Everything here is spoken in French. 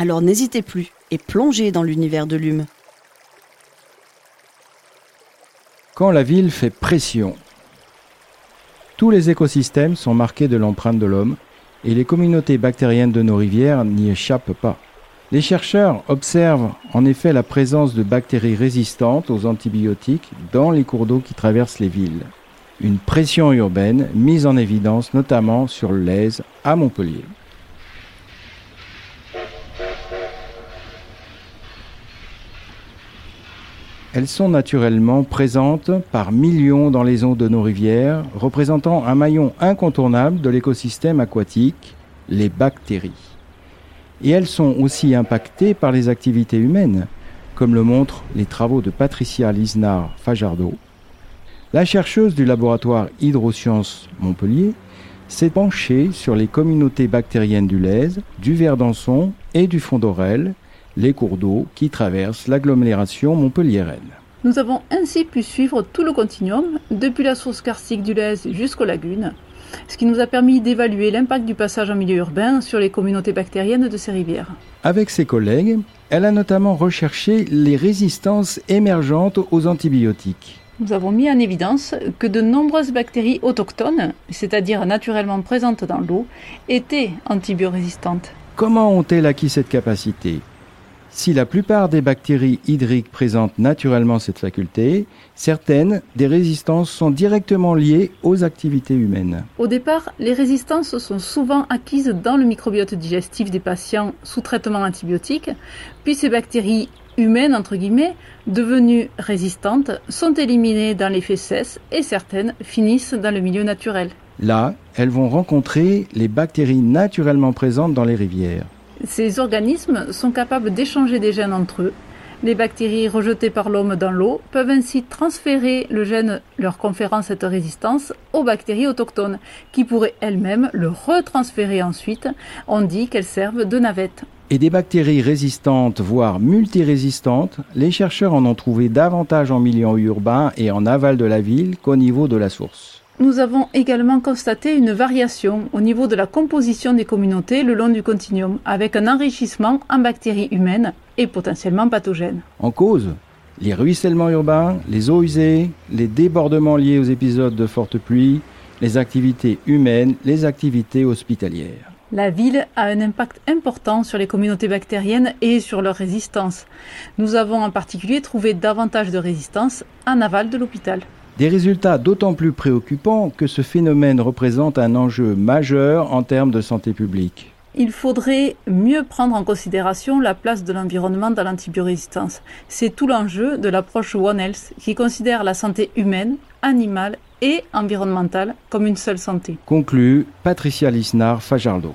Alors n'hésitez plus et plongez dans l'univers de l'hume. Quand la ville fait pression, tous les écosystèmes sont marqués de l'empreinte de l'homme et les communautés bactériennes de nos rivières n'y échappent pas. Les chercheurs observent en effet la présence de bactéries résistantes aux antibiotiques dans les cours d'eau qui traversent les villes. Une pression urbaine mise en évidence notamment sur Lèze à Montpellier. Elles sont naturellement présentes par millions dans les eaux de nos rivières, représentant un maillon incontournable de l'écosystème aquatique, les bactéries. Et elles sont aussi impactées par les activités humaines, comme le montrent les travaux de Patricia Lisnard Fajardo. La chercheuse du laboratoire Hydrosciences Montpellier s'est penchée sur les communautés bactériennes du Lèze, du Verdançon et du Fond d'Orel, les cours d'eau qui traversent l'agglomération montpelliéraine. Nous avons ainsi pu suivre tout le continuum, depuis la source karstique du Lèze jusqu'aux lagunes, ce qui nous a permis d'évaluer l'impact du passage en milieu urbain sur les communautés bactériennes de ces rivières. Avec ses collègues, elle a notamment recherché les résistances émergentes aux antibiotiques. Nous avons mis en évidence que de nombreuses bactéries autochtones, c'est-à-dire naturellement présentes dans l'eau, étaient antibiorésistantes. Comment ont-elles acquis cette capacité? Si la plupart des bactéries hydriques présentent naturellement cette faculté, certaines des résistances sont directement liées aux activités humaines. Au départ, les résistances sont souvent acquises dans le microbiote digestif des patients sous traitement antibiotique, puis ces bactéries humaines, entre guillemets, devenues résistantes, sont éliminées dans les fesses et certaines finissent dans le milieu naturel. Là, elles vont rencontrer les bactéries naturellement présentes dans les rivières. Ces organismes sont capables d'échanger des gènes entre eux. Les bactéries rejetées par l'homme dans l'eau peuvent ainsi transférer le gène leur conférant cette résistance aux bactéries autochtones, qui pourraient elles-mêmes le retransférer ensuite. On dit qu'elles servent de navette. Et des bactéries résistantes, voire multirésistantes, les chercheurs en ont trouvé davantage en milieu urbain et en aval de la ville qu'au niveau de la source. Nous avons également constaté une variation au niveau de la composition des communautés le long du continuum, avec un enrichissement en bactéries humaines et potentiellement pathogènes. En cause, les ruissellements urbains, les eaux usées, les débordements liés aux épisodes de fortes pluies, les activités humaines, les activités hospitalières. La ville a un impact important sur les communautés bactériennes et sur leur résistance. Nous avons en particulier trouvé davantage de résistance en aval de l'hôpital. Des résultats d'autant plus préoccupants que ce phénomène représente un enjeu majeur en termes de santé publique. Il faudrait mieux prendre en considération la place de l'environnement dans l'antibiorésistance. C'est tout l'enjeu de l'approche One Health qui considère la santé humaine, animale et environnementale comme une seule santé. Conclut Patricia Lisnard Fajardo.